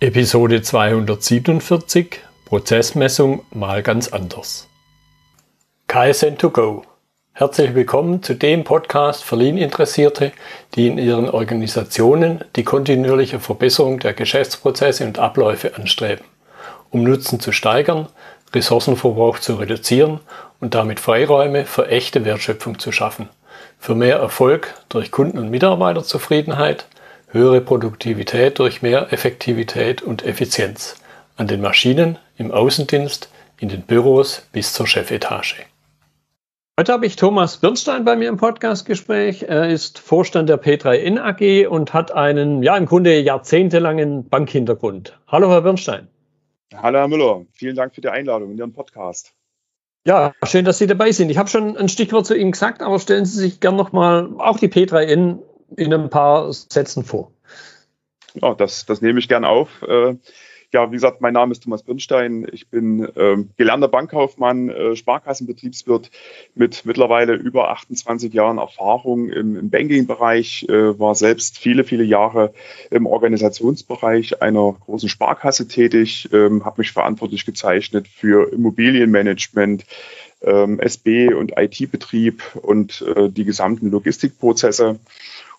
Episode 247 Prozessmessung mal ganz anders. KSN2Go. Herzlich willkommen zu dem Podcast für Lean-Interessierte, die in ihren Organisationen die kontinuierliche Verbesserung der Geschäftsprozesse und Abläufe anstreben, um Nutzen zu steigern, Ressourcenverbrauch zu reduzieren und damit Freiräume für echte Wertschöpfung zu schaffen, für mehr Erfolg durch Kunden- und Mitarbeiterzufriedenheit, höhere Produktivität durch mehr Effektivität und Effizienz an den Maschinen, im Außendienst, in den Büros bis zur Chefetage. Heute habe ich Thomas Birnstein bei mir im Podcastgespräch. Er ist Vorstand der P3N AG und hat einen, ja, im Grunde jahrzehntelangen Bankhintergrund. Hallo, Herr Birnstein. Hallo, Herr Müller. Vielen Dank für die Einladung in Ihren Podcast. Ja, schön, dass Sie dabei sind. Ich habe schon ein Stichwort zu Ihnen gesagt, aber stellen Sie sich gern nochmal auch die P3N in ein paar Sätzen vor. Ja, das, das nehme ich gern auf. Äh, ja, wie gesagt, mein Name ist Thomas Birnstein. Ich bin ähm, gelernter Bankkaufmann, äh, Sparkassenbetriebswirt mit mittlerweile über 28 Jahren Erfahrung im, im Banking-Bereich, äh, war selbst viele, viele Jahre im Organisationsbereich einer großen Sparkasse tätig, ähm, habe mich verantwortlich gezeichnet für Immobilienmanagement, ähm, SB und IT-Betrieb und äh, die gesamten Logistikprozesse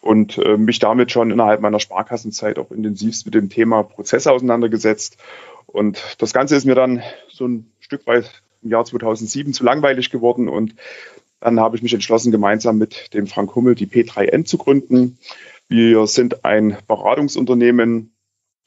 und äh, mich damit schon innerhalb meiner Sparkassenzeit auch intensivst mit dem Thema Prozesse auseinandergesetzt. Und das Ganze ist mir dann so ein Stück weit im Jahr 2007 zu langweilig geworden und dann habe ich mich entschlossen, gemeinsam mit dem Frank Hummel die P3N zu gründen. Wir sind ein Beratungsunternehmen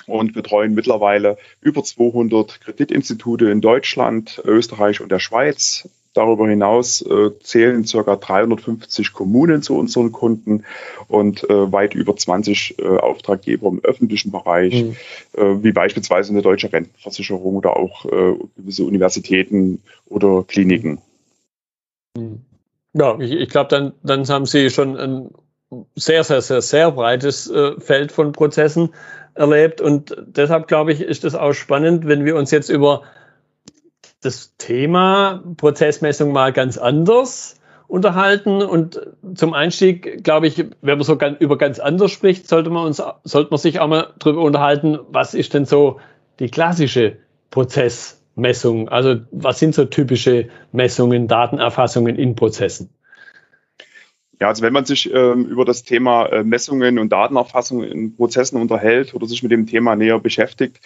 und betreuen mittlerweile über 200 Kreditinstitute in Deutschland, Österreich und der Schweiz. Darüber hinaus äh, zählen ca. 350 Kommunen zu unseren Kunden und äh, weit über 20 äh, Auftraggeber im öffentlichen Bereich, mhm. Äh, wie beispielsweise eine deutsche Rentenversicherung oder auch äh, gewisse Universitäten oder Kliniken. Mhm. Ja, ich, ich glaube, dann, dann haben Sie schon ein sehr, sehr, sehr, sehr breites äh, Feld von Prozessen erlebt und deshalb glaube ich, ist es auch spannend, wenn wir uns jetzt über das Thema Prozessmessung mal ganz anders unterhalten. Und zum Einstieg, glaube ich, wenn man so über ganz anders spricht, sollte man uns, sollte man sich auch mal darüber unterhalten, was ist denn so die klassische Prozessmessung? Also was sind so typische Messungen, Datenerfassungen in Prozessen? Ja, also wenn man sich ähm, über das Thema äh, Messungen und Datenerfassung in Prozessen unterhält oder sich mit dem Thema näher beschäftigt,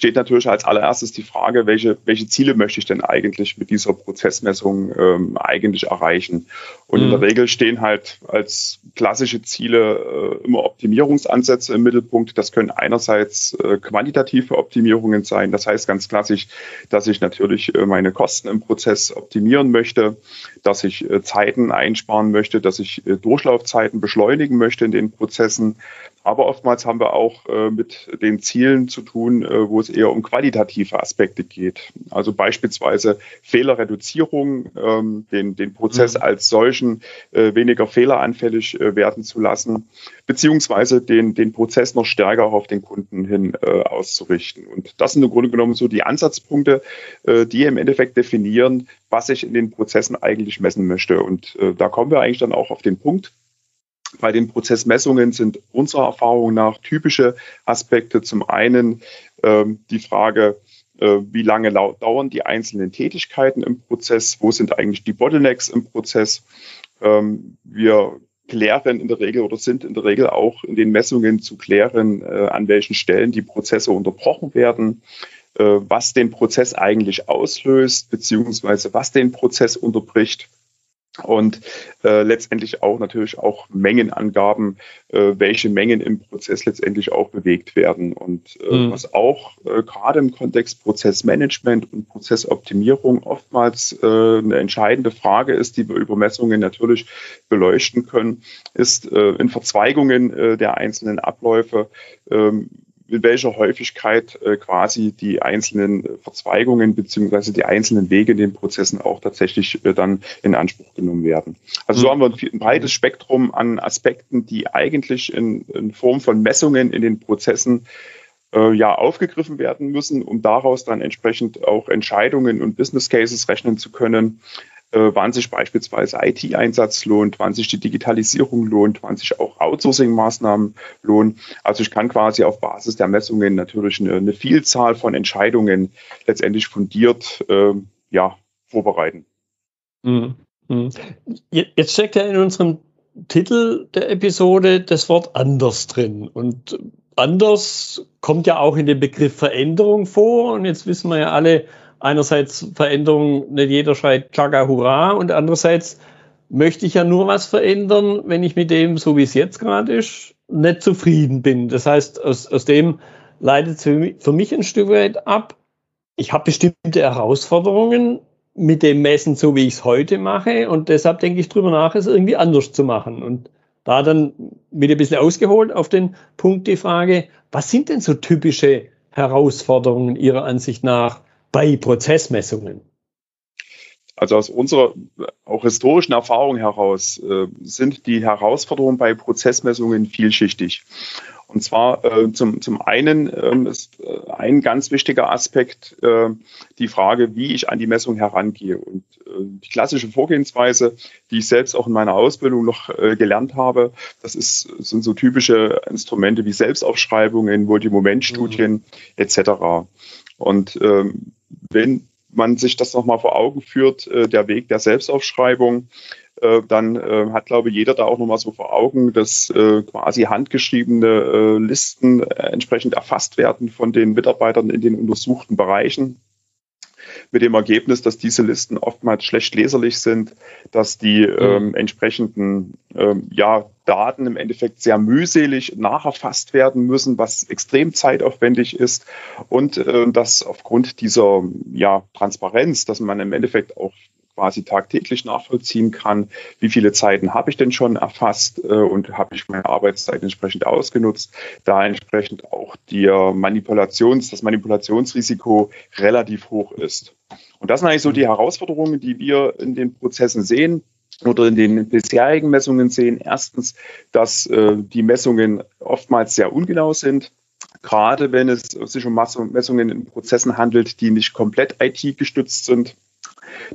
steht natürlich als allererstes die Frage, welche, welche Ziele möchte ich denn eigentlich mit dieser Prozessmessung ähm, eigentlich erreichen? Und mhm. in der mhm. Regel stehen halt als klassische Ziele äh, immer Optimierungsansätze im Mittelpunkt. Das können einerseits äh, quantitative Optimierungen sein. Das heißt ganz klassisch, dass ich natürlich äh, meine Kosten im Prozess optimieren möchte, dass ich äh, Zeiten einsparen möchte, dass ich äh, Durchlaufzeiten beschleunigen möchte in den Prozessen, aber oftmals haben wir auch äh, mit den Zielen zu tun, äh, wo es eher um qualitative Aspekte geht. Also beispielsweise Fehlerreduzierung, ähm, den, den Prozess mhm. als solchen äh, weniger fehleranfällig äh, werden zu lassen, beziehungsweise den, den Prozess noch stärker auch auf den Kunden hin äh, auszurichten. Und das sind im Grunde genommen so die Ansatzpunkte, äh, die im Endeffekt definieren, was ich in den Prozessen eigentlich messen möchte. Und da kommen wir eigentlich dann auch auf den Punkt, bei den Prozessmessungen sind unserer Erfahrung nach typische Aspekte. Zum einen ähm, die Frage, äh, wie lange dauern die einzelnen Tätigkeiten im Prozess, wo sind eigentlich die Bottlenecks im Prozess. Ähm, wir klären in der Regel oder sind in der Regel auch in den Messungen zu klären, äh, an welchen Stellen die Prozesse unterbrochen werden, äh, was den Prozess eigentlich auslöst, beziehungsweise was den Prozess unterbricht und äh, letztendlich auch natürlich auch Mengenangaben, äh, welche Mengen im Prozess letztendlich auch bewegt werden. Und äh, mhm. was auch äh, gerade im Kontext Prozessmanagement und Prozessoptimierung oftmals äh, eine entscheidende Frage ist, die wir über Messungen natürlich beleuchten können, ist äh, in Verzweigungen äh, der einzelnen Abläufe ähm, mit welcher Häufigkeit äh, quasi die einzelnen Verzweigungen beziehungsweise die einzelnen Wege in den Prozessen auch tatsächlich äh, dann in Anspruch genommen werden. Also so mhm. haben wir ein, ein breites Spektrum an Aspekten, die eigentlich in, in Form von Messungen in den Prozessen äh, ja aufgegriffen werden müssen, um daraus dann entsprechend auch Entscheidungen und Business Cases rechnen zu können. Äh, wann sich beispielsweise IT-Einsatz lohnt, wann sich die Digitalisierung lohnt, wann sich auch Outsourcing-Maßnahmen lohnen. Also ich kann quasi auf Basis der Messungen natürlich eine, eine Vielzahl von Entscheidungen letztendlich fundiert äh, ja, vorbereiten. Mhm. mhm. Jetzt steckt ja in unserem Titel der Episode das Wort anders drin. Und anders kommt ja auch in dem Begriff Veränderung vor. Und jetzt wissen wir ja alle, einerseits Veränderung, nicht jeder schreit Chaga Hurra und andererseits möchte ich ja nur was verändern, wenn ich mit dem, so wie es jetzt gerade ist, nicht zufrieden bin. Das heißt, aus, aus dem leitet es für mich, für mich ein Stück weit ab. Ich habe bestimmte Herausforderungen mit dem Messen, so wie ich es heute mache und deshalb denke ich drüber nach, es irgendwie anders zu machen. Und da dann wieder ein bisschen ausgeholt auf den Punkt die Frage, was sind denn so typische Herausforderungen Ihrer Ansicht nach bei Prozessmessungen? Also aus unserer auch historischen Erfahrung heraus äh, sind die Herausforderungen bei Prozessmessungen vielschichtig. Und zwar äh, zum, zum einen äh, ist ein ganz wichtiger Aspekt äh, die Frage, wie ich an die Messung herangehe. Und äh, die klassische Vorgehensweise, die ich selbst auch in meiner Ausbildung noch äh, gelernt habe, das ist, sind so typische Instrumente wie Selbstaufschreibungen, Multimomentstudien mhm. etc. Und ähm, wenn man sich das nochmal vor Augen führt, äh, der Weg der Selbstaufschreibung, äh, dann äh, hat, glaube ich, jeder da auch nochmal so vor Augen, dass äh, quasi handgeschriebene äh, Listen äh, entsprechend erfasst werden von den Mitarbeitern in den untersuchten Bereichen mit dem Ergebnis, dass diese Listen oftmals schlecht leserlich sind, dass die mhm. ähm, entsprechenden ähm, ja, Daten im Endeffekt sehr mühselig nacherfasst werden müssen, was extrem zeitaufwendig ist und äh, dass aufgrund dieser ja, Transparenz, dass man im Endeffekt auch quasi tagtäglich nachvollziehen kann, wie viele Zeiten habe ich denn schon erfasst äh, und habe ich meine Arbeitszeit entsprechend ausgenutzt, da entsprechend auch die Manipulations, das Manipulationsrisiko relativ hoch ist. Und das sind eigentlich so die Herausforderungen, die wir in den Prozessen sehen oder in den bisherigen Messungen sehen. Erstens, dass äh, die Messungen oftmals sehr ungenau sind gerade wenn es sich um Messungen in Prozessen handelt, die nicht komplett IT-gestützt sind.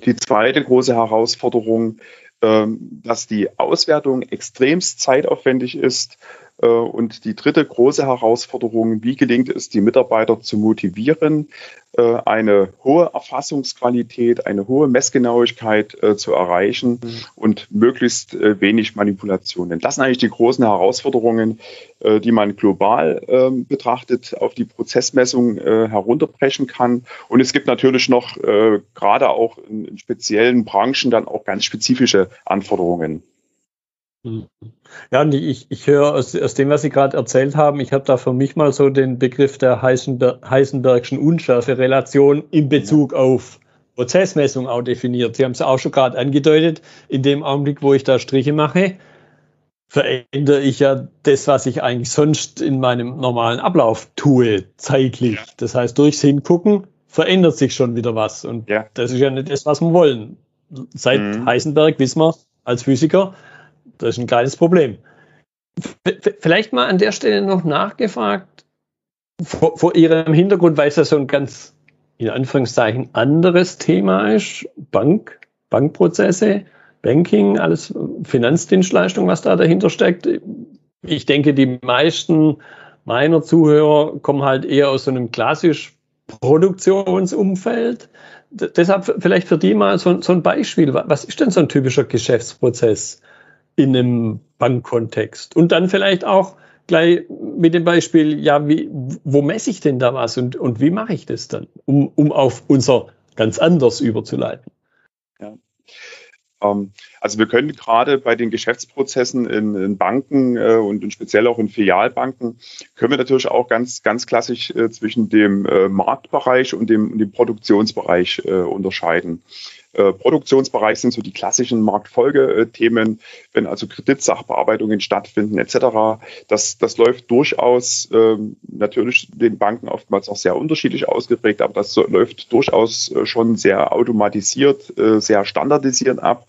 Die zweite große Herausforderung, ähm, dass die Auswertung extremst zeitaufwendig ist und die dritte große Herausforderung, wie gelingt es, die Mitarbeiter zu motivieren, äh, eine hohe Erfassungsqualität, eine hohe Messgenauigkeit äh, zu erreichen mhm. und möglichst wenig Manipulationen. Das sind eigentlich die großen Herausforderungen, die man global ähm, betrachtet auf die Prozessmessung herunterbrechen kann. Und es gibt natürlich noch gerade auch in speziellen Branchen dann auch ganz spezifische Anforderungen. Ja, und ich, ich höre aus, aus dem, was Sie gerade erzählt haben, ich habe da für mich mal so den Begriff der Heisenberg, Heisenbergschen Unschärfe-Relation in Bezug ja. auf Prozessmessung auch definiert. Sie haben es auch schon gerade angedeutet, in dem Augenblick, wo ich da Striche mache, verändere ich ja das, was ich eigentlich sonst in meinem normalen Ablauf tue, zeitlich. Ja. Das heißt, durchs Hingucken verändert sich schon wieder was. Und ja. das ist ja nicht das, was wir wollen. Seit mhm. Heisenberg wissen wir als Physiker, das ist ein kleines Problem. Vielleicht mal an der Stelle noch nachgefragt, vor, vor Ihrem Hintergrund, weil es ja so ein ganz, in Anführungszeichen, anderes Thema ist, Bank, Bankprozesse, Banking, alles Finanzdienstleistung, was da dahinter steckt. Ich denke, die meisten meiner Zuhörer kommen halt eher aus so einem klassisch Produktionsumfeld. Deshalb vielleicht für die mal so, so ein Beispiel. Was ist denn so ein typischer Geschäftsprozess? In einem Bankkontext. Und dann vielleicht auch gleich mit dem Beispiel, ja, wie, wo messe ich denn da was und, und wie mache ich das dann, um, um auf unser ganz anders überzuleiten? Ja. Ähm, also wir können gerade bei den Geschäftsprozessen in, in Banken äh, und in speziell auch in Filialbanken, können wir natürlich auch ganz, ganz klassisch äh, zwischen dem äh, Marktbereich und dem, dem Produktionsbereich äh, unterscheiden. Äh, Produktionsbereich sind so die klassischen Marktfolgethemen, wenn also Kreditsachbearbeitungen stattfinden etc. Das, das läuft durchaus ähm, natürlich den Banken oftmals auch sehr unterschiedlich ausgeprägt, aber das läuft durchaus äh, schon sehr automatisiert, äh, sehr standardisiert ab.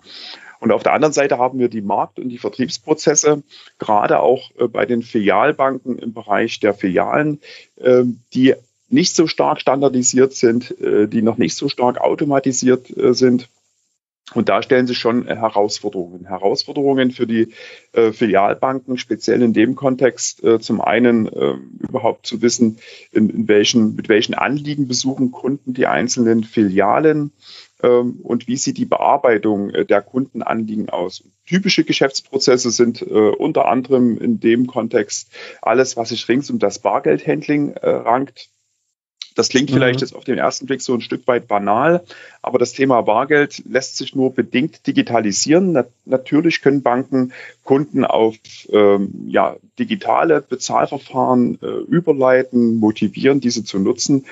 Und auf der anderen Seite haben wir die Markt- und die Vertriebsprozesse, gerade auch bei den Filialbanken im Bereich der Filialen, ähm, die nicht so stark standardisiert sind, äh, die noch nicht so stark automatisiert äh, sind. Und da stellen sich schon Herausforderungen. Herausforderungen für die äh, Filialbanken, speziell in dem Kontext, äh, zum einen äh, überhaupt zu wissen, in, in, welchen, mit welchen Anliegen besuchen Kunden die einzelnen Filialen ähm, und wie sieht die Bearbeitung äh, der Kundenanliegen aus. Typische Geschäftsprozesse sind äh, unter anderem in dem Kontext alles, was sich rings um das Bargeldhandling äh, rankt. Das klingt vielleicht mhm. jetzt auf den ersten Blick so ein Stück weit banal, aber das Thema Bargeld lässt sich nur bedingt digitalisieren. Na, natürlich können Banken Kunden auf ähm, ja, digitale Bezahlverfahren äh, überleiten, motivieren, diese zu nutzen.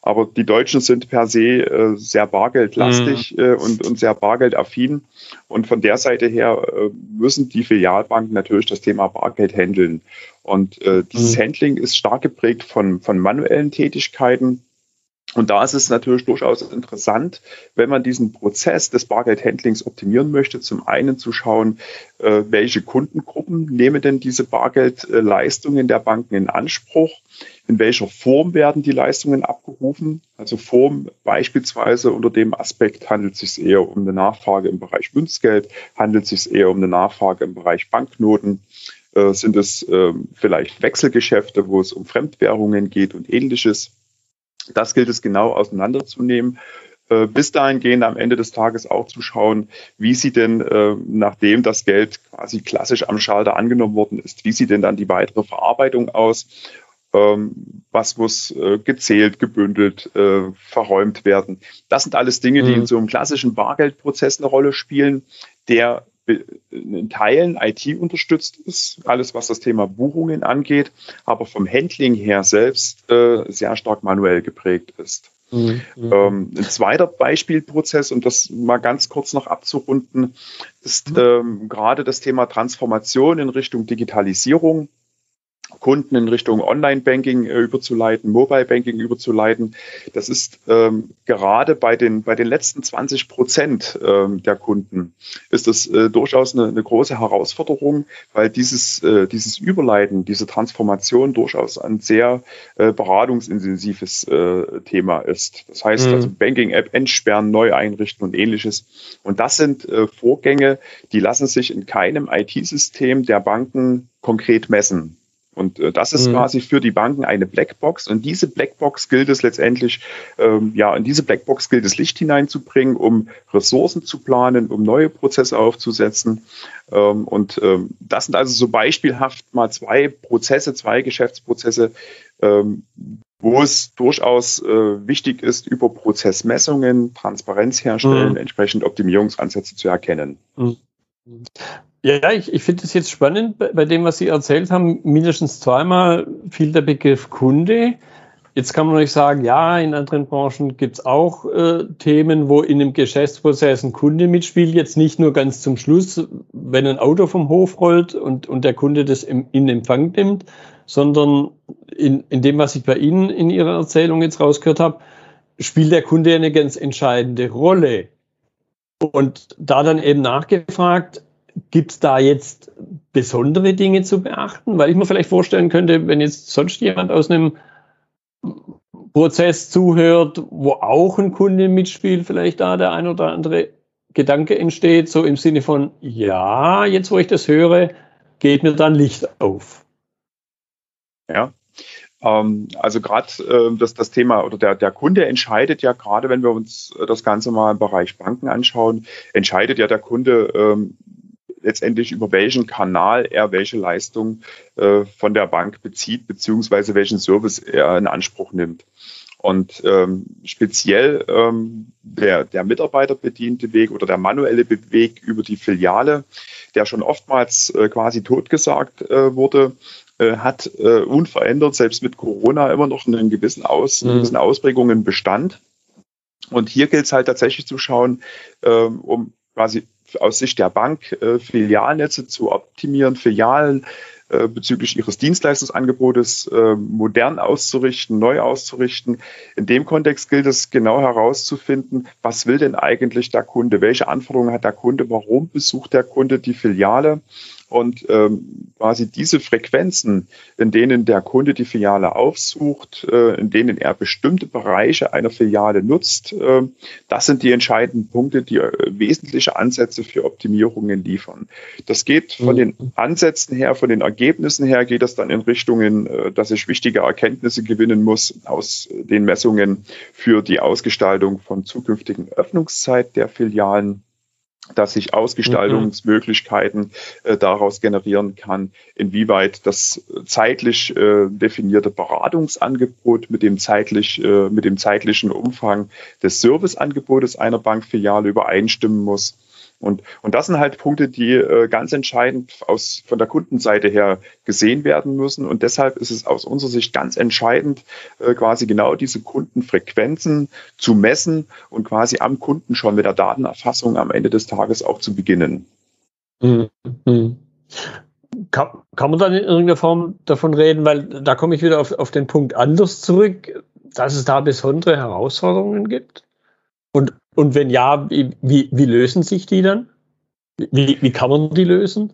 Aber die Deutschen sind per se äh, sehr bargeldlastig mhm. äh, und, und sehr bargeldaffin. Und von der Seite her äh, müssen die Filialbanken natürlich das Thema Bargeld handeln. Und äh, dieses mhm. Handling ist stark geprägt von, von manuellen Tätigkeiten. Und da ist es natürlich durchaus interessant, wenn man diesen Prozess des Bargeldhandlings optimieren möchte, zum einen zu schauen, äh, welche Kundengruppen nehmen denn diese Bargeldleistungen der Banken in Anspruch, in welcher Form werden die Leistungen abgerufen. Also Form beispielsweise unter dem Aspekt handelt es sich eher um eine Nachfrage im Bereich Münzgeld, handelt es sich eher um eine Nachfrage im Bereich Banknoten, äh, sind es äh, vielleicht Wechselgeschäfte, wo es um Fremdwährungen geht und ähnliches. Das gilt es genau auseinanderzunehmen. Äh, bis dahin gehen am Ende des Tages auch zu schauen, wie sie denn, äh, nachdem das Geld quasi klassisch am Schalter angenommen worden ist, wie sieht denn dann die weitere Verarbeitung aus? Ähm, was muss äh, gezählt, gebündelt, verräumt werden? Das sind alles Dinge, die mhm. in so einem klassischen Bargeldprozess eine Rolle spielen, der in Teilen IT unterstützt ist, alles was das Thema Buchungen angeht, aber vom Handling her selbst äh, sehr stark manuell geprägt ist. Mhm. Ähm, ein zweiter Beispielprozess, um das mal ganz kurz noch abzurunden, ist mhm. ähm, gerade das Thema Transformation in Richtung Digitalisierung. Kunden in Richtung Online-Banking äh, überzuleiten, Mobile-Banking überzuleiten. Das ist ähm, gerade bei den, bei den letzten 20 Prozent ähm, der Kunden ist das äh, durchaus eine, eine, große Herausforderung, weil dieses, äh, dieses Überleiten, diese Transformation durchaus ein sehr äh, beratungsintensives äh, Thema ist. Das heißt mhm. also Banking-App entsperren, neu einrichten und ähnliches. Und das sind äh, Vorgänge, die lassen sich in keinem IT-System der Banken konkret messen. Und äh, das ist mhm. quasi für die Banken eine Blackbox. Und diese Blackbox gilt es letztendlich, ähm, ja, in diese Blackbox gilt es Licht hineinzubringen, um Ressourcen zu planen, um neue Prozesse aufzusetzen. Ähm, und ähm, das sind also so beispielhaft mal zwei Prozesse, zwei Geschäftsprozesse, ähm, wo es durchaus äh, wichtig ist, über Prozessmessungen Transparenz herstellen, mhm. entsprechend Optimierungsansätze zu erkennen. Mhm. Ja, ich, ich finde es jetzt spannend bei, dem, was Sie erzählt haben. Mindestens zweimal fiel der Begriff Kunde. Jetzt kann man euch sagen, ja, in anderen Branchen gibt es auch äh, Themen, wo in einem Geschäftsprozess ein Kunde mitspielt. Jetzt nicht nur ganz zum Schluss, wenn ein Auto vom Hof rollt und, und der Kunde das im, in Empfang nimmt, sondern in, in dem, was ich bei Ihnen in Ihrer Erzählung jetzt rausgehört habe, spielt der Kunde eine ganz entscheidende Rolle. Und da dann eben nachgefragt, Gibt es da jetzt besondere Dinge zu beachten? Weil ich mir vielleicht vorstellen könnte, wenn jetzt sonst jemand aus einem Prozess zuhört, wo auch ein Kunde mitspielt, vielleicht da der ein oder andere Gedanke entsteht, so im Sinne von, ja, jetzt wo ich das höre, geht mir dann Licht auf. Ja, ähm, also gerade äh, das, das Thema oder der, der Kunde entscheidet ja gerade, wenn wir uns das Ganze mal im Bereich Banken anschauen, entscheidet ja der Kunde, ähm, letztendlich über welchen Kanal er welche Leistung äh, von der Bank bezieht, beziehungsweise welchen Service er in Anspruch nimmt. Und ähm, speziell ähm, der, der mitarbeiterbediente Weg oder der manuelle Weg über die Filiale, der schon oftmals äh, quasi totgesagt äh, wurde, äh, hat äh, unverändert, selbst mit Corona, immer noch einen gewissen, Aus, mhm. gewissen Ausprägungen Bestand. Und hier gilt es halt tatsächlich zu schauen, ähm, um quasi aus Sicht der Bank äh, Filialnetze zu optimieren, Filialen äh, bezüglich ihres Dienstleistungsangebotes äh, modern auszurichten, neu auszurichten. In dem Kontext gilt es genau herauszufinden, was will denn eigentlich der Kunde, welche Anforderungen hat der Kunde, warum besucht der Kunde die Filiale Und ähm, quasi diese Frequenzen, in denen der Kunde die Filiale aufsucht, äh, in denen er bestimmte Bereiche einer Filiale nutzt, äh, das sind die entscheidenden Punkte, die äh, wesentliche Ansätze für Optimierungen liefern. Das geht von den mhm. Ansätzen her, von den Ergebnissen her, geht das dann in Richtungen, äh, dass ich wichtige Erkenntnisse gewinnen muss aus den Messungen für die Ausgestaltung von zukünftigen Öffnungszeit der Filialen dass ich Ausgestaltungsmöglichkeiten äh, daraus generieren kann, inwieweit das zeitlich äh, definierte Beratungsangebot mit dem zeitlich äh, mit dem zeitlichen Umfang des Serviceangebotes einer Bankfiliale übereinstimmen muss und, und das sind halt Punkte, die äh, ganz entscheidend aus, von der Kundenseite her gesehen werden müssen. Und deshalb ist es aus unserer Sicht ganz entscheidend, äh, quasi genau diese Kundenfrequenzen zu messen und quasi am Kunden schon mit der Datenerfassung am Ende des Tages auch zu beginnen. Mhm. Kann, kann man dann in irgendeiner Form davon reden, weil da komme ich wieder auf, auf den Punkt anders zurück, dass es da besondere Herausforderungen gibt? Und, und wenn ja, wie, wie lösen sich die dann? Wie, wie kann man die lösen?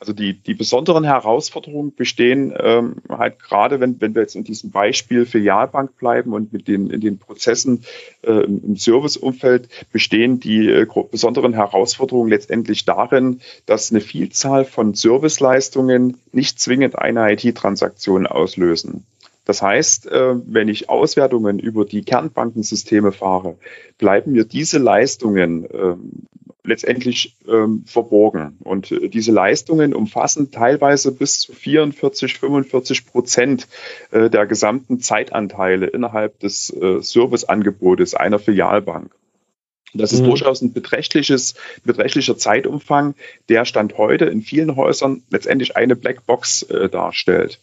Also die, die besonderen Herausforderungen bestehen ähm, halt gerade, wenn, wenn wir jetzt in diesem Beispiel Filialbank bleiben und mit den, in den Prozessen äh, im Serviceumfeld bestehen die äh, besonderen Herausforderungen letztendlich darin, dass eine Vielzahl von Serviceleistungen nicht zwingend eine IT-Transaktion auslösen. Das heißt, äh, wenn ich Auswertungen über die Kernbankensysteme fahre, bleiben mir diese Leistungen ähm, letztendlich ähm, verborgen. Und äh, diese Leistungen umfassen teilweise bis zu 44, 45 Prozent äh, der gesamten Zeitanteile innerhalb des Serviceangebotes einer Filialbank. Das ist mhm. durchaus ein beträchtliches, beträchtlicher Zeitumfang, der Stand heute in vielen Häusern letztendlich eine Blackbox darstellt.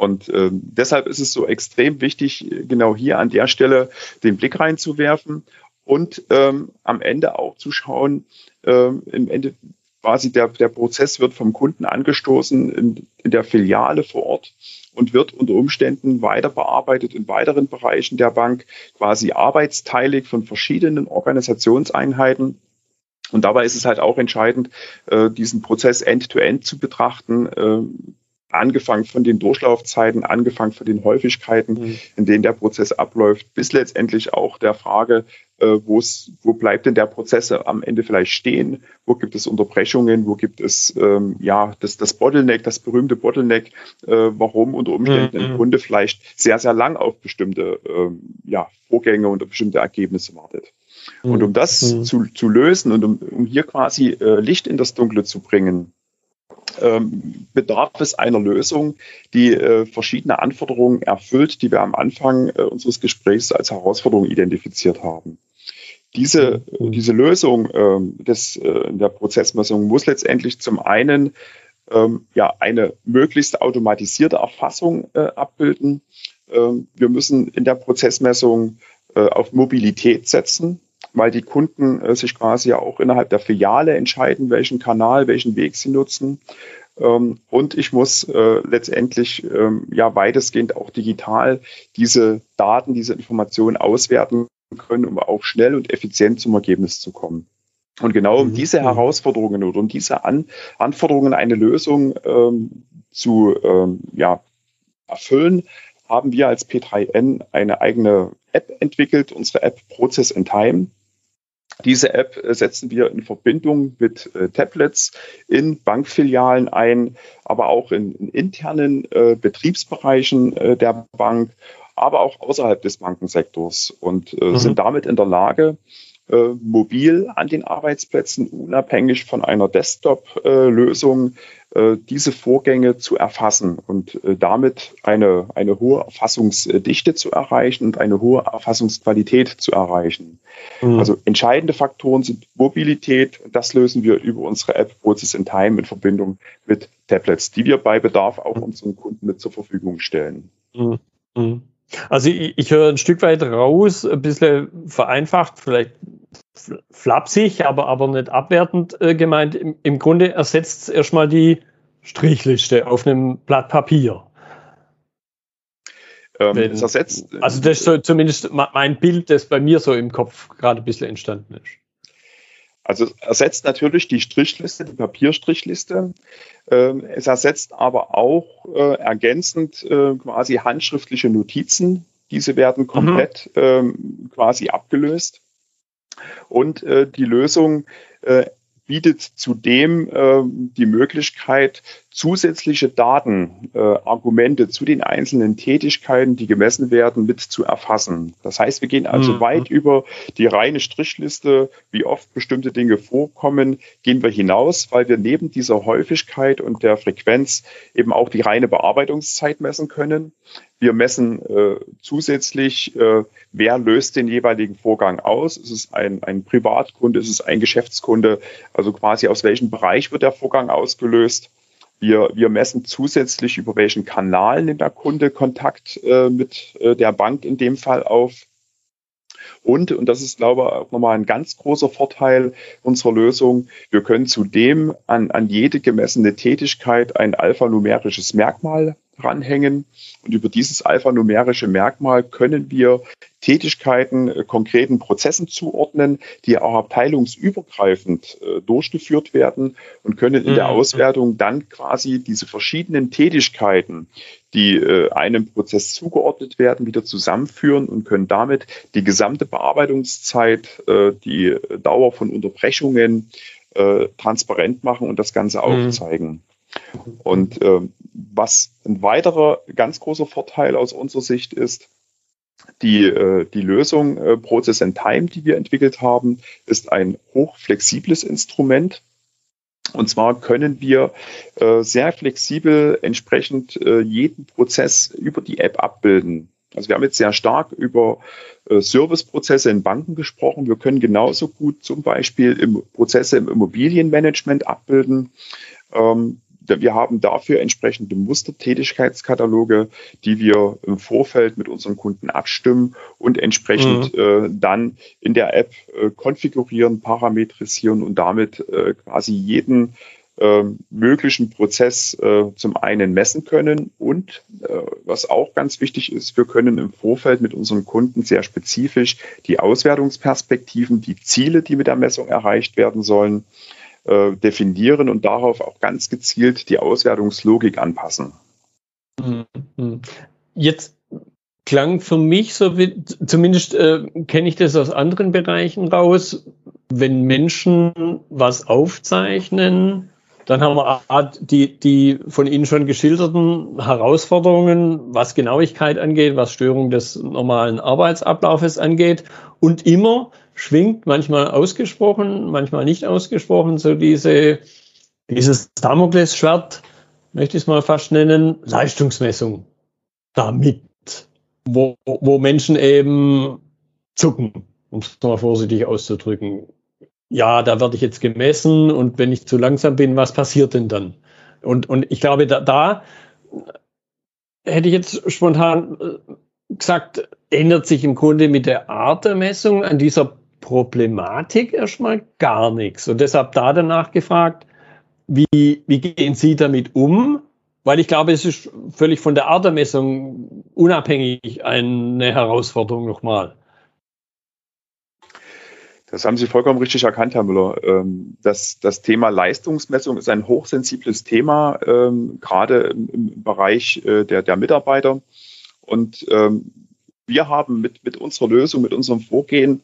Und äh, deshalb ist es so extrem wichtig, genau hier an der Stelle den Blick reinzuwerfen und ähm, am Ende auch zu schauen, ähm, im Ende quasi der, der Prozess wird vom Kunden angestoßen in, in der Filiale vor Ort und wird unter Umständen weiter bearbeitet in weiteren Bereichen der Bank, quasi arbeitsteilig von verschiedenen Organisationseinheiten. Und dabei ist es halt auch entscheidend, äh, diesen Prozess end-to-end -end zu betrachten, äh, angefangen von den Durchlaufzeiten, angefangen von den Häufigkeiten, mhm. in denen der Prozess abläuft, bis letztendlich auch der Frage, äh, wo bleibt denn der Prozess am Ende vielleicht stehen, wo gibt es Unterbrechungen, wo gibt es ähm, ja das, das Bottleneck, das berühmte Bottleneck, äh, warum unter Umständen mhm. ein Kunde vielleicht sehr, sehr lang auf bestimmte ähm, ja, Vorgänge und bestimmte Ergebnisse wartet. Mhm. Und um das mhm. zu, zu lösen und um, um hier quasi äh, Licht in das Dunkle zu bringen, ähm, bedarf es einer Lösung, die äh, verschiedene Anforderungen erfüllt, die wir am Anfang äh, unseres Gesprächs als Herausforderung identifiziert haben. Diese, mhm. diese Lösung ähm, des, äh, der Prozessmessung muss letztendlich zum einen ähm, ja, eine möglichst automatisierte Erfassung äh, abbilden. Wir müssen in der Prozessmessung äh, auf Mobilität setzen weil die Kunden äh, sich quasi auch innerhalb der Filiale entscheiden, welchen Kanal, welchen Weg sie nutzen. Ähm, und ich muss äh, letztendlich ähm, ja weitestgehend auch digital diese Daten, diese Informationen auswerten können, um auch schnell und effizient zum Ergebnis zu kommen. Und genau um mhm. diese Herausforderungen oder um diese An Anforderungen eine Lösung ähm, zu ähm, ja, erfüllen, haben wir als P3N eine eigene App entwickelt, unsere App Process in Time. Diese App äh, setzen wir in Verbindung mit äh, Tablets in Bankfilialen ein, aber auch in, in internen äh, Betriebsbereichen äh, der Bank, aber auch außerhalb des Bankensektors und äh, mhm. sind damit in der Lage, mobil an den Arbeitsplätzen, unabhängig von einer Desktop-Lösung, diese Vorgänge zu erfassen und äh, damit eine, eine hohe Erfassungsdichte zu erreichen und eine hohe Erfassungsqualität zu erreichen. Mhm. Also entscheidende Faktoren sind Mobilität. Das lösen wir über unsere App Process in Time in Verbindung mit Tablets, die wir bei Bedarf auch mhm. unseren Kunden mit zur Verfügung stellen. Mhm. mhm. Also ich, ich höre ein Stück weit raus, ein bisschen vereinfacht, vielleicht flapsig, aber, aber nicht abwertend äh, gemeint. Im, Im Grunde ersetzt es erstmal die Strichliste auf einem Blatt Papier. Ähm, Wenn, ersetzt, also das ist so zumindest mein Bild, das bei mir so im Kopf gerade ein bisschen entstanden ist. Also es ersetzt natürlich die Strichliste, die Papierstrichliste. Ähm, es ersetzt aber auch äh, ergänzend äh, quasi handschriftliche Notizen. Diese werden komplett mhm. ähm, quasi abgelöst. Und äh, die Lösung bietet zudem äh, die Möglichkeit, zusätzliche Daten, äh, Argumente zu den einzelnen Tätigkeiten, die gemessen werden, mit zu erfassen. Das heißt, wir gehen also mhm. weit über die reine Strichliste, wie oft bestimmte Dinge vorkommen, gehen wir hinaus, weil wir neben dieser Häufigkeit und der Frequenz eben auch die reine Bearbeitungszeit messen können. Wir messen äh, zusätzlich, äh, wer löst den jeweiligen Vorgang aus. Ist es ein, ein Privatkunde, ist es ein Geschäftskunde? Also quasi aus welchem Bereich wird der Vorgang ausgelöst? Wir, wir messen zusätzlich, über welchen Kanal nimmt der Kunde Kontakt äh, mit äh, der Bank in dem Fall auf. Und, und das ist, glaube ich, auch nochmal ein ganz großer Vorteil unserer Lösung, wir können zudem an, an jede gemessene Tätigkeit ein alphanumerisches Merkmal ranhängen. Und über dieses alphanumerische Merkmal können wir Tätigkeiten äh, konkreten Prozessen zuordnen, die auch abteilungsübergreifend äh, durchgeführt werden und können in mhm. der Auswertung dann quasi diese verschiedenen Tätigkeiten, die äh, einem Prozess zugeordnet werden, wieder zusammenführen und können damit die gesamte Bearbeitungszeit, die Dauer von Unterbrechungen transparent machen und das Ganze mhm. Und äh, was ein weiterer ganz großer Vorteil aus unserer Sicht ist, die, äh, die Lösung äh, Process and Time, die wir entwickelt haben, ist ein hochflexibles Instrument. Und zwar können wir äh, sehr flexibel entsprechend äh, jeden Prozess über die App abbilden. Also wir haben jetzt sehr stark über äh, Serviceprozesse in Banken gesprochen. Wir können genauso gut zum Beispiel im Prozesse im Immobilienmanagement abbilden. Ähm, wir haben dafür entsprechende Mustertätigkeitskataloge, die wir im Vorfeld mit unseren Kunden abstimmen und entsprechend mhm. äh, dann in der App äh, konfigurieren, parametrisieren und damit äh, quasi jeden äh, möglichen Prozess äh, zum einen messen können und äh, was auch ganz wichtig ist, wir können im Vorfeld mit unseren Kunden sehr spezifisch die Auswertungsperspektiven, die Ziele, die mit der Messung erreicht werden sollen, äh, definieren und darauf auch ganz gezielt die Auswertungslogik anpassen. Mhm. Jetzt klang für mich so wie, zumindest äh, kenne ich das aus anderen Bereichen raus, wenn Menschen was aufzeichnen, dann haben wir die, die von Ihnen schon geschilderten Herausforderungen, was Genauigkeit angeht, was Störung des normalen Arbeitsablaufes angeht und immer schwingt, manchmal ausgesprochen, manchmal nicht ausgesprochen, so diese, dieses Damoklesschwert, möchte ich es mal fast nennen, Leistungsmessung damit, wo, wo Menschen eben zucken, um es mal vorsichtig auszudrücken. Ja, da werde ich jetzt gemessen und wenn ich zu langsam bin, was passiert denn dann? Und, und ich glaube, da, da hätte ich jetzt spontan äh, gesagt, ändert sich im Grunde mit der Art der Messung an dieser Problematik erstmal gar nichts. Und deshalb da danach gefragt, wie, wie gehen Sie damit um? Weil ich glaube, es ist völlig von der Art der Messung unabhängig eine Herausforderung nochmal. Das haben Sie vollkommen richtig erkannt, Herr Müller. Ähm, das, das Thema Leistungsmessung ist ein hochsensibles Thema, ähm, gerade im, Bereich äh, der, der Mitarbeiter. Und ähm, wir haben mit, mit unserer Lösung, mit unserem Vorgehen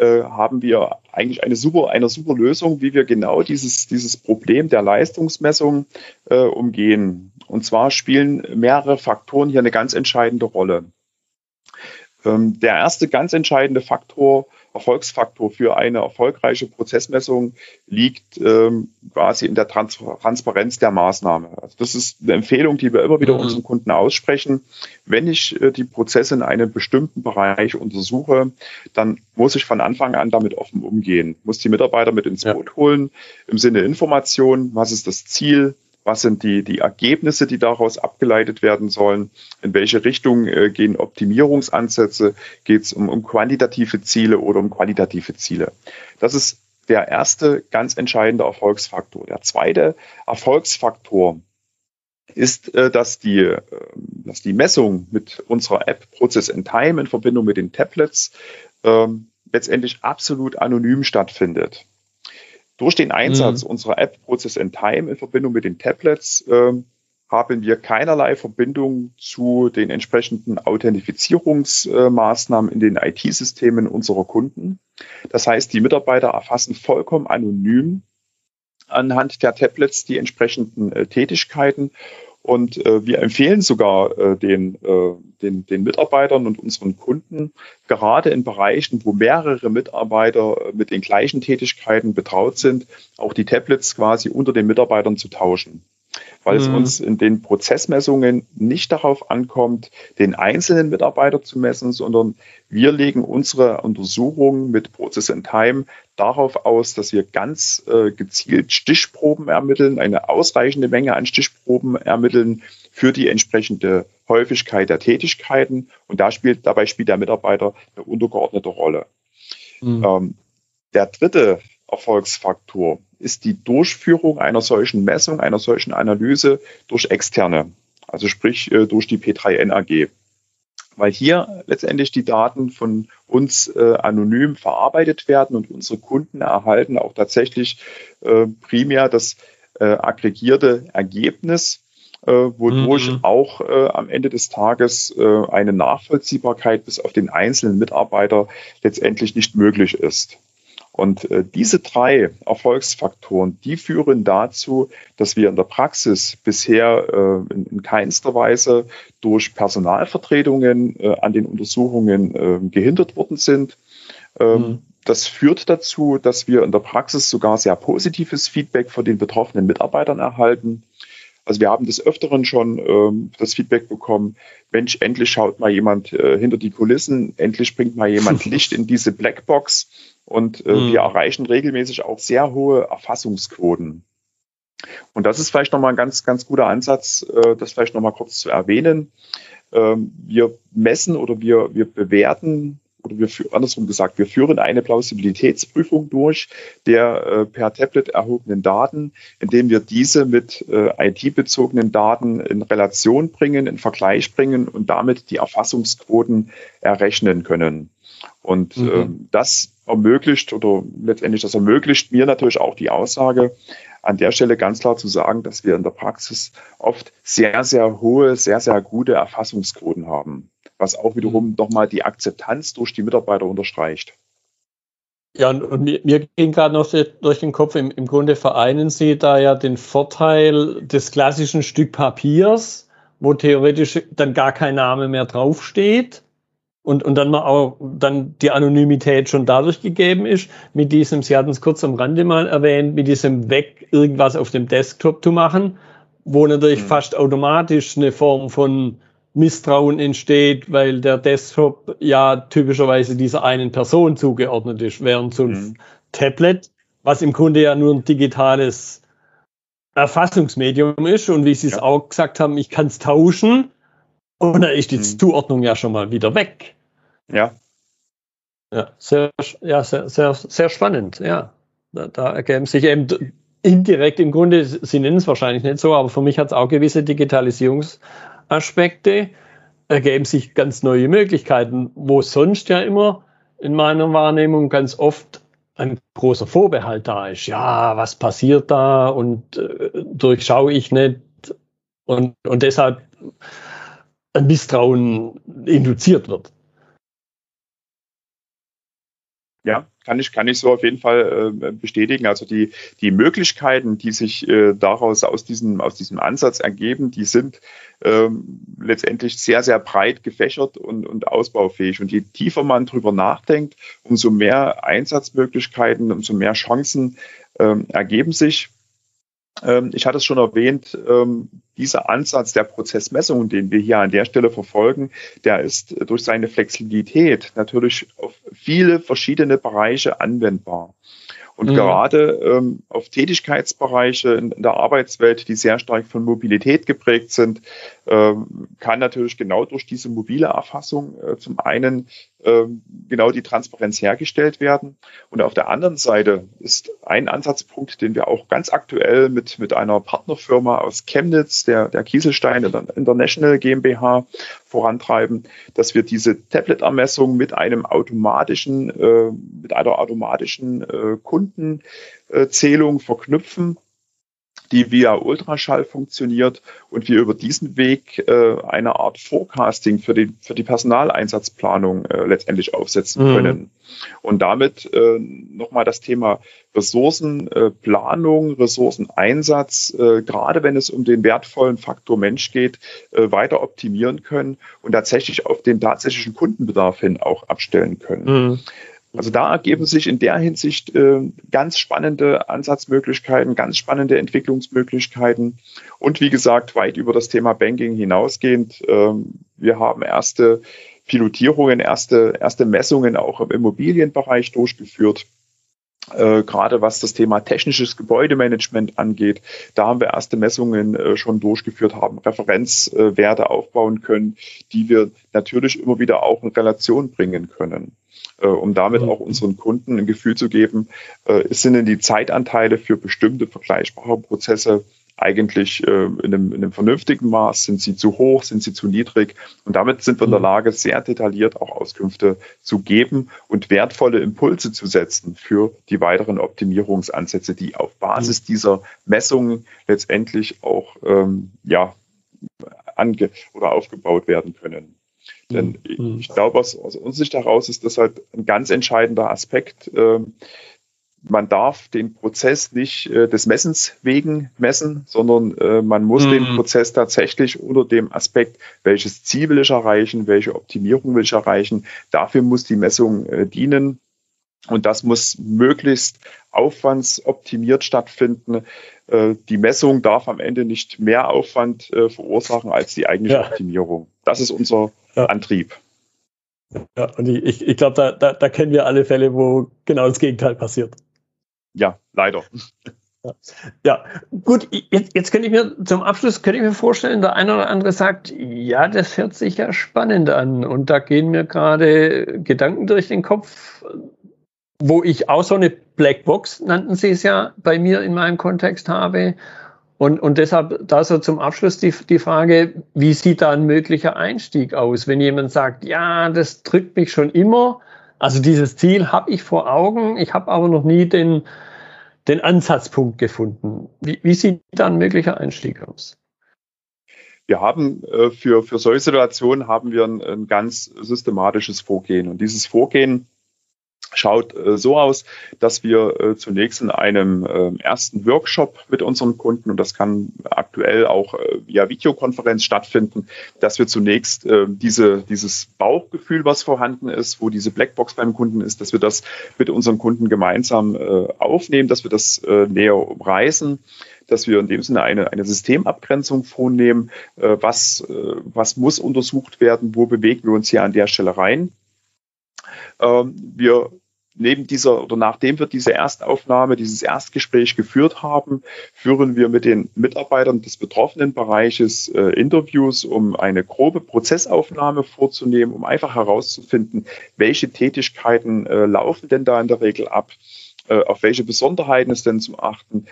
äh, haben wir eigentlich eine super, eine super Lösung, wie wir genau dieses, dieses Problem der Leistungsmessung äh, umgehen. Und zwar spielen mehrere Faktoren hier eine ganz entscheidende Rolle. Ähm, der erste ganz entscheidende Faktor Erfolgsfaktor für eine erfolgreiche Prozessmessung liegt ähm, quasi in der Trans Transparenz der Maßnahme. Also das ist eine Empfehlung, die wir immer wieder mhm. unseren Kunden aussprechen. Wenn ich äh, die Prozesse in einem bestimmten Bereich untersuche, dann muss ich von Anfang an damit offen umgehen, muss die Mitarbeiter mit ins Boot ja. holen im Sinne Information, was ist das Ziel, was sind die, die Ergebnisse, die daraus abgeleitet werden sollen, in welche Richtung äh, gehen Optimierungsansätze, geht es um, um quantitative Ziele oder um qualitative Ziele. Das ist der erste ganz entscheidende Erfolgsfaktor. Der zweite Erfolgsfaktor ist, äh, dass, die, äh, dass die Messung mit unserer App Process in Time in Verbindung mit den Tablets ähm, letztendlich absolut anonym stattfindet. Durch den Einsatz mhm. unserer App Process in Time in Verbindung mit den Tablets äh, haben wir keinerlei Verbindung zu den entsprechenden Authentifizierungsmaßnahmen in den IT-Systemen unserer Kunden. Das heißt, die Mitarbeiter erfassen vollkommen anonym anhand der Tablets die entsprechenden äh, Tätigkeiten und äh, wir empfehlen sogar äh, den, äh, den, den Mitarbeitern und unseren Kunden, gerade in Bereichen, wo mehrere Mitarbeiter mit den gleichen Tätigkeiten betraut sind, auch die Tablets quasi unter den Mitarbeitern zu tauschen weil mhm. es uns in den Prozessmessungen nicht darauf ankommt, den einzelnen Mitarbeiter zu messen, sondern wir legen unsere Untersuchungen mit Process in Time darauf aus, dass wir ganz äh, gezielt Stichproben ermitteln, eine ausreichende Menge an Stichproben ermitteln für die entsprechende Häufigkeit der Tätigkeiten. Und da spielt, dabei spielt der Mitarbeiter eine untergeordnete Rolle. Mhm. Ähm, der dritte Erfolgsfaktor ist die Durchführung einer solchen Messung, einer solchen Analyse durch Externe, also sprich äh, durch die P3N AG. Weil hier letztendlich die Daten von uns äh, anonym verarbeitet werden und unsere Kunden erhalten auch tatsächlich äh, primär das äh, aggregierte Ergebnis, äh, wodurch mhm. auch äh, am Ende des Tages eine Nachvollziehbarkeit bis auf den einzelnen Mitarbeiter letztendlich nicht möglich ist. Und äh, diese drei Erfolgsfaktoren, die führen dazu, dass wir in der Praxis bisher äh, in, in, keinster Weise durch Personalvertretungen äh, an den Untersuchungen äh, gehindert worden sind. Ähm, mhm. Das führt dazu, dass wir in der Praxis sogar sehr positives Feedback von den betroffenen Mitarbeitern erhalten. Also wir haben des Öfteren schon ähm, das Feedback bekommen, Mensch, endlich schaut mal jemand äh, hinter die Kulissen, endlich bringt mal jemand Licht in diese Blackbox und äh, mhm. wir erreichen regelmäßig auch sehr hohe Erfassungsquoten. Und das ist vielleicht nochmal ein ganz, ganz guter Ansatz, äh, das vielleicht nochmal kurz zu erwähnen. Ähm, wir messen oder wir, wir bewerten oder wir andersrum gesagt, wir führen eine Plausibilitätsprüfung durch der äh, per Tablet erhobenen Daten, indem wir diese mit äh, IT-bezogenen Daten in Relation bringen, in Vergleich bringen und damit die Erfassungsquoten errechnen können. Und mhm. ähm, das ermöglicht oder letztendlich das ermöglicht mir natürlich auch die Aussage, an der Stelle ganz klar zu sagen, dass wir in der Praxis oft sehr, sehr hohe, sehr, sehr gute Erfassungsquoten haben, was auch wiederum mhm. nochmal die Akzeptanz durch die Mitarbeiter unterstreicht. Ja, und mir, mir ging gerade noch durch den Kopf, im, im Grunde vereinen Sie da ja den Vorteil des klassischen Stück Papiers, wo theoretisch dann gar kein Name mehr draufsteht und, und dann mal auch dann die Anonymität schon dadurch gegeben ist, mit diesem, Sie hatten es kurz am Rande mal erwähnt, mit diesem Weg irgendwas auf dem Desktop zu machen, wo natürlich mhm. fast automatisch eine Form von Misstrauen entsteht, weil der Desktop ja typischerweise dieser einen Person zugeordnet ist, während so ein mhm. Tablet, was im Grunde ja nur ein digitales Erfassungsmedium ist und wie Sie es ja. auch gesagt haben, ich kann es tauschen und da ist die hm. Zuordnung ja schon mal wieder weg. Ja. Ja, sehr, ja, sehr, sehr, sehr spannend, ja. Da, da ergeben sich eben indirekt im Grunde, Sie nennen es wahrscheinlich nicht so, aber für mich hat es auch gewisse Digitalisierungsaspekte, ergeben sich ganz neue Möglichkeiten, wo sonst ja immer in meiner Wahrnehmung ganz oft ein großer Vorbehalt da ist. Ja, was passiert da und äh, durchschaue ich nicht und, und deshalb ein Misstrauen induziert wird. Ja, kann ich, kann ich so auf jeden Fall äh, bestätigen. Also die, die Möglichkeiten, die sich äh, daraus aus diesem, aus diesem Ansatz ergeben, die sind ähm, letztendlich sehr, sehr breit gefächert und, und ausbaufähig. Und je tiefer man drüber nachdenkt, umso mehr Einsatzmöglichkeiten, umso mehr Chancen ähm, ergeben sich. Ähm, ich hatte es schon erwähnt, ähm, dieser Ansatz der Prozessmessung, den wir hier an der Stelle verfolgen, der ist durch seine Flexibilität natürlich auf viele verschiedene Bereiche anwendbar. Und mhm. gerade ähm, auf Tätigkeitsbereiche in, der Arbeitswelt, die sehr stark von Mobilität geprägt sind, kann natürlich genau durch diese mobile Erfassung äh, zum einen genau die Transparenz hergestellt werden. Und auf der anderen Seite ist ein Ansatzpunkt, den wir auch ganz aktuell mit, mit einer Partnerfirma aus Chemnitz, der, der Kieselstein International GmbH, vorantreiben, dass wir diese Tablet-Ermessung mit einem automatischen, äh, mit einer automatischen äh, Kundenzählung verknüpfen die via Ultraschall funktioniert und wir über diesen Weg äh, eine Art Forecasting für die, für die Personaleinsatzplanung äh, letztendlich aufsetzen mhm. können. Und damit äh, nochmal das Thema Ressourcenplanung, äh, Ressourceneinsatz, äh, gerade wenn es um den wertvollen Faktor Mensch geht, äh, weiter optimieren können und tatsächlich auf den tatsächlichen Kundenbedarf hin auch abstellen können. Mhm. Also da ergeben sich in der Hinsicht äh, ganz spannende Ansatzmöglichkeiten, ganz spannende Entwicklungsmöglichkeiten und wie gesagt weit über das Thema Banking hinausgehend. Äh, wir haben erste Pilotierungen, erste, erste Messungen auch im Immobilienbereich durchgeführt. Äh, gerade was das Thema technisches Gebäudemanagement angeht, da haben wir erste Messungen äh, schon durchgeführt, haben Referenzwerte aufbauen können, die wir natürlich immer wieder auch in Relation bringen können äh, um damit mhm. auch unseren Kunden ein Gefühl zu geben, äh, sind denn die Zeitanteile für bestimmte vergleichbare Prozesse eigentlich äh, in, einem, in einem vernünftigen Maß? Sind sie zu hoch? Sind sie zu niedrig? Und damit sind wir in der mhm. Lage, sehr detailliert auch Auskünfte zu geben und wertvolle Impulse zu setzen für die weiteren Optimierungsansätze, die auf Basis mhm. dieser Messungen letztendlich auch ähm, ja, ange oder aufgebaut werden können. Denn mhm. ich glaube, aus, aus unserer Sicht heraus ist das halt ein ganz entscheidender Aspekt. Ähm, man darf den Prozess nicht äh, des Messens wegen messen, sondern äh, man muss mhm. den Prozess tatsächlich unter dem Aspekt, welches Ziel will ich erreichen, welche Optimierung will ich erreichen, dafür muss die Messung äh, dienen. Und das muss möglichst aufwandsoptimiert stattfinden. Äh, die Messung darf am Ende nicht mehr Aufwand äh, verursachen als die eigentliche ja. Optimierung. Das ist unser ja. Antrieb. Ja, und ich, ich glaube, da, da, da kennen wir alle Fälle, wo genau das Gegenteil passiert. Ja, leider. Ja. ja, gut, jetzt, jetzt könnte ich mir zum Abschluss könnte ich mir vorstellen, der eine oder andere sagt, ja, das hört sich ja spannend an. Und da gehen mir gerade Gedanken durch den Kopf, wo ich auch so eine Blackbox, nannten sie es ja, bei mir in meinem Kontext habe. Und, und deshalb da so zum Abschluss die, die Frage, wie sieht da ein möglicher Einstieg aus, wenn jemand sagt, ja, das drückt mich schon immer, also dieses Ziel habe ich vor Augen, ich habe aber noch nie den, den Ansatzpunkt gefunden. Wie, wie sieht da ein möglicher Einstieg aus? Wir haben äh, für, für solche Situationen haben wir ein, ein ganz systematisches Vorgehen. Und dieses Vorgehen schaut äh, so aus, dass wir äh, zunächst in einem äh, ersten Workshop mit unseren Kunden, und das kann aktuell auch äh, via Videokonferenz stattfinden, dass wir zunächst äh, diese, dieses Bauchgefühl, was vorhanden ist, wo diese Blackbox beim Kunden ist, dass wir das mit unseren Kunden gemeinsam äh, aufnehmen, dass wir das äh, näher umreißen dass wir in dem Sinne eine, eine Systemabgrenzung vornehmen, was, was muss untersucht werden, wo bewegen wir uns hier an der Stelle rein. Ähm, wir neben dieser oder nachdem wir diese Erstaufnahme, dieses Erstgespräch geführt haben, führen wir mit den Mitarbeitern des betroffenen Bereiches äh, Interviews, um eine grobe Prozessaufnahme vorzunehmen, um einfach herauszufinden, welche Tätigkeiten äh, laufen denn da in der Regel ab, äh, auf welche Besonderheiten ist denn zu achten,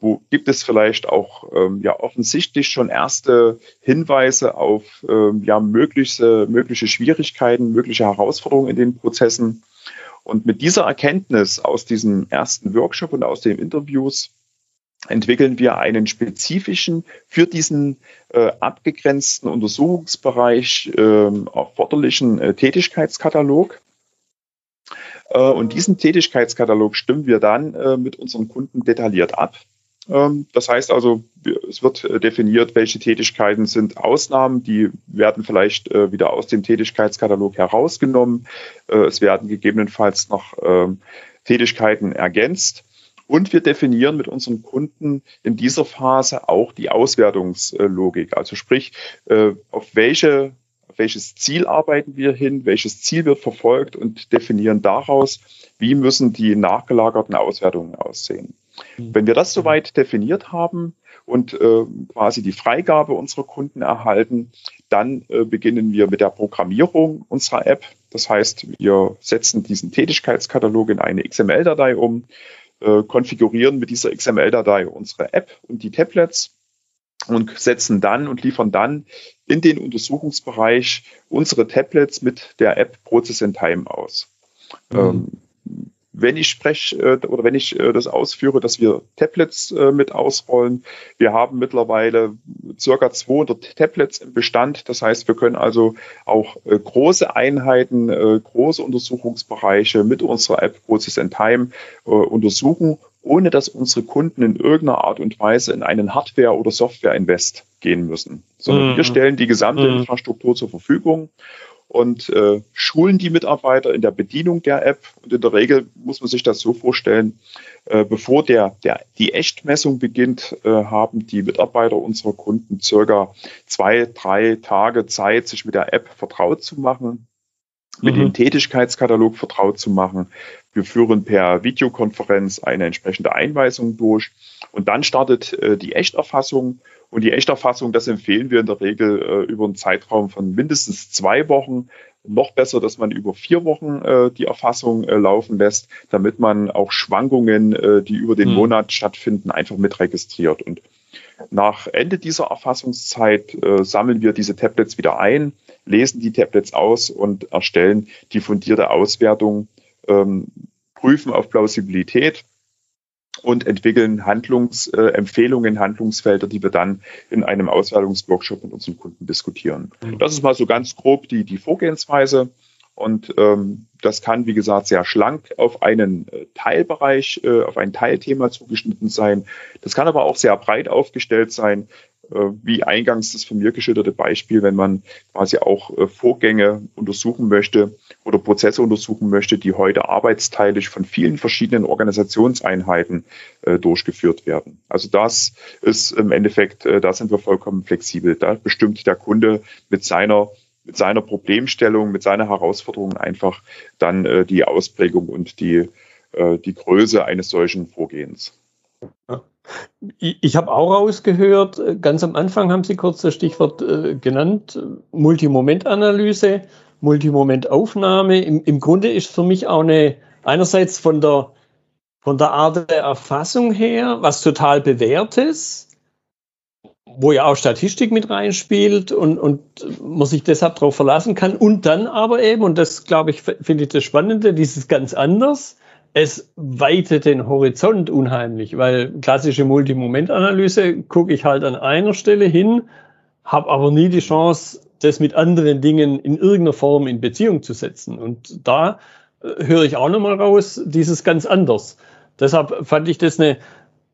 wo gibt es vielleicht auch ähm, ja offensichtlich schon erste Hinweise auf ähm, ja mögliche, mögliche Schwierigkeiten, mögliche Herausforderungen in den Prozessen. Und mit dieser Erkenntnis aus diesem ersten Workshop und aus den Interviews entwickeln wir einen spezifischen für diesen äh, abgegrenzten Untersuchungsbereich äh, erforderlichen äh, Tätigkeitskatalog. Äh, und diesen Tätigkeitskatalog stimmen wir dann äh, mit unseren Kunden detailliert ab. Ähm, das heißt also, es wird äh, definiert, welche Tätigkeiten sind Ausnahmen, die werden vielleicht wieder aus dem Tätigkeitskatalog herausgenommen. Es werden gegebenenfalls noch ähm, Tätigkeiten ergänzt. Und wir definieren mit unseren Kunden in dieser Phase auch die Auswertungslogik. Also sprich, auf welche welches Ziel arbeiten wir hin, welches Ziel wird verfolgt und definieren daraus, wie müssen die nachgelagerten Auswertungen aussehen. Mhm. Wenn wir das soweit definiert haben und äh, quasi die Freigabe unserer Kunden erhalten, Dann äh, beginnen wir mit der Programmierung unserer App. Das heißt, wir setzen diesen Tätigkeitskatalog in eine XML-Datei um, äh, konfigurieren mit dieser XML-Datei unsere App und die Tablets und setzen dann und liefern dann in den Untersuchungsbereich unsere Tablets mit der App Process in Time aus. Mhm. Ähm, wenn ich spreche äh, oder wenn ich äh, das ausführe, dass wir Tablets äh, mit ausrollen. Wir haben mittlerweile circa 200 Tablets im Bestand. Das heißt, wir können also auch große Einheiten, große Untersuchungsbereiche mit unserer App Process in Time untersuchen, ohne dass unsere Kunden in irgendeiner Art und Weise in einen Hardware- oder Software-Invest gehen müssen, sondern mhm. wir stellen die gesamte mhm. Infrastruktur zur Verfügung und äh, schulen die Mitarbeiter in der Bedienung der App. Und in der Regel muss man sich das so vorstellen, äh, bevor der, der, die Echtmessung beginnt, äh, haben die Mitarbeiter unserer Kunden circa zwei, drei Tage Zeit, sich mit der App vertraut zu machen, mit mhm. dem Tätigkeitskatalog vertraut zu machen. Wir führen per Videokonferenz eine entsprechende Einweisung durch und dann startet äh, die Echterfassung und die Echterfassung, das empfehlen wir in der Regel äh, über einen Zeitraum von mindestens zwei Wochen. Noch besser, dass man über vier Wochen äh, die Erfassung äh, laufen lässt, damit man auch Schwankungen, äh, die über den mhm. Monat stattfinden, einfach mit registriert. Und nach Ende dieser Erfassungszeit äh, sammeln wir diese Tablets wieder ein, lesen die Tablets aus und erstellen die fundierte Auswertung, ähm, prüfen auf Plausibilität und entwickeln Handlungsempfehlungen, äh, Handlungsfelder, die wir dann in einem Auswertungsworkshop mit unseren Kunden diskutieren. Mhm. Das ist mal so ganz grob die, die Vorgehensweise. Und ähm, das kann, wie gesagt, sehr schlank auf einen äh, Teilbereich, äh, auf ein Teilthema zugeschnitten sein. Das kann aber auch sehr breit aufgestellt sein. Äh, wie eingangs das von mir geschilderte Beispiel, wenn man quasi auch äh, Vorgänge untersuchen möchte oder Prozesse untersuchen möchte, die heute arbeitsteilig von vielen verschiedenen Organisationseinheiten äh, durchgeführt werden. Also das ist im Endeffekt, da sind wir vollkommen flexibel. Da bestimmt der Kunde mit seiner mit seiner Problemstellung, mit seiner Herausforderung einfach dann die Ausprägung und die, die Größe eines solchen Vorgehens. Ich habe auch rausgehört, äh, ganz am Anfang haben Sie kurz das Stichwort äh, genannt, Multimomentanalyse, Multimomentaufnahme. Im, Im Grunde ist für mich auch eine, einerseits von der, von der Art der Erfassung her, was total bewährtes, wo ja auch Statistik mit reinspielt und, und man sich deshalb darauf verlassen kann. Und dann aber eben, und das glaube ich, finde ich das Spannende, dieses ganz anders, es weitet den Horizont unheimlich, weil klassische Multimomentanalyse gucke ich halt an einer Stelle hin, habe aber nie die Chance, das mit anderen Dingen in irgendeiner Form in Beziehung zu setzen. Und da äh, höre ich auch nochmal raus, dieses ganz anders. Deshalb fand ich das eine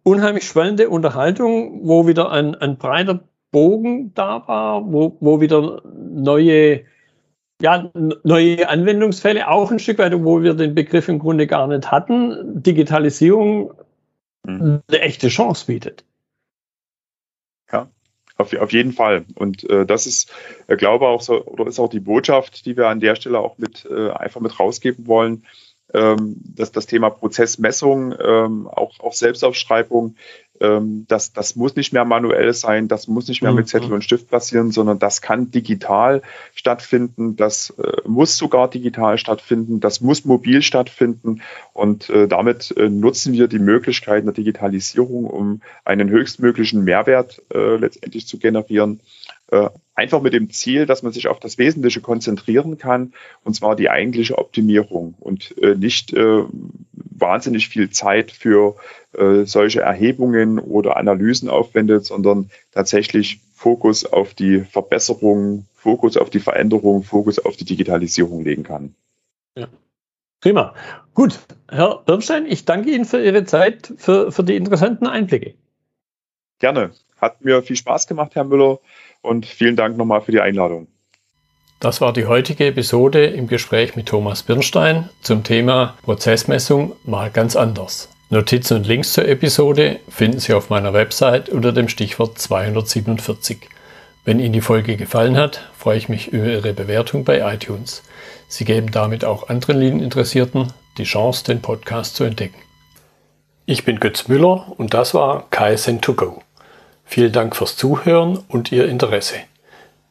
unheimlich spannende Unterhaltung, wo wieder ein, ein breiter Bogen da war, wo, wo wieder neue ja, neue Anwendungsfälle, auch ein Stück weit, wo wir den Begriff im Grunde gar nicht hatten, Digitalisierung mhm. eine echte Chance bietet. Ja, auf, auf jeden Fall. Und äh, das ist, äh, glaube auch so, oder ist auch die Botschaft, die wir an der Stelle auch mit äh, einfach mit rausgeben wollen ähm, dass das Thema Prozessmessung, ähm, auch, auch Selbstaufschreibung, ähm, das, das muss nicht mehr manuell sein, das muss nicht mehr mit mhm. Zettel und Stift passieren, sondern das kann digital stattfinden, das äh, muss sogar digital stattfinden, das muss mobil stattfinden und äh, damit äh, nutzen wir die Möglichkeiten der Digitalisierung, um einen höchstmöglichen Mehrwert äh, letztendlich zu generieren äh, einfach mit dem Ziel, dass man sich auf das Wesentliche konzentrieren kann, und zwar die eigentliche Optimierung und äh, nicht wahnsinnig viel Zeit für äh, solche Erhebungen oder Analysen aufwendet, sondern tatsächlich Fokus auf die Verbesserung, Fokus auf die Veränderung, Fokus auf die Digitalisierung legen kann. Ja. Prima. Gut, Herr Bernstein, ich danke Ihnen für Ihre Zeit, für, für die interessanten Einblicke. Gerne. Hat mir viel Spaß gemacht, Herr Müller und vielen Dank nochmal für die Einladung. Das war die heutige Episode im Gespräch mit Thomas Birnstein zum Thema Prozessmessung mal ganz anders. Notizen und Links zur Episode finden Sie auf meiner Website unter dem Stichwort 247. Wenn Ihnen die Folge gefallen hat, freue ich mich über Ihre Bewertung bei iTunes. Sie geben damit auch anderen Linieninteressierten die Chance, den Podcast zu entdecken. Ich bin Götz Müller und das war KSN2Go. Vielen Dank fürs Zuhören und Ihr Interesse.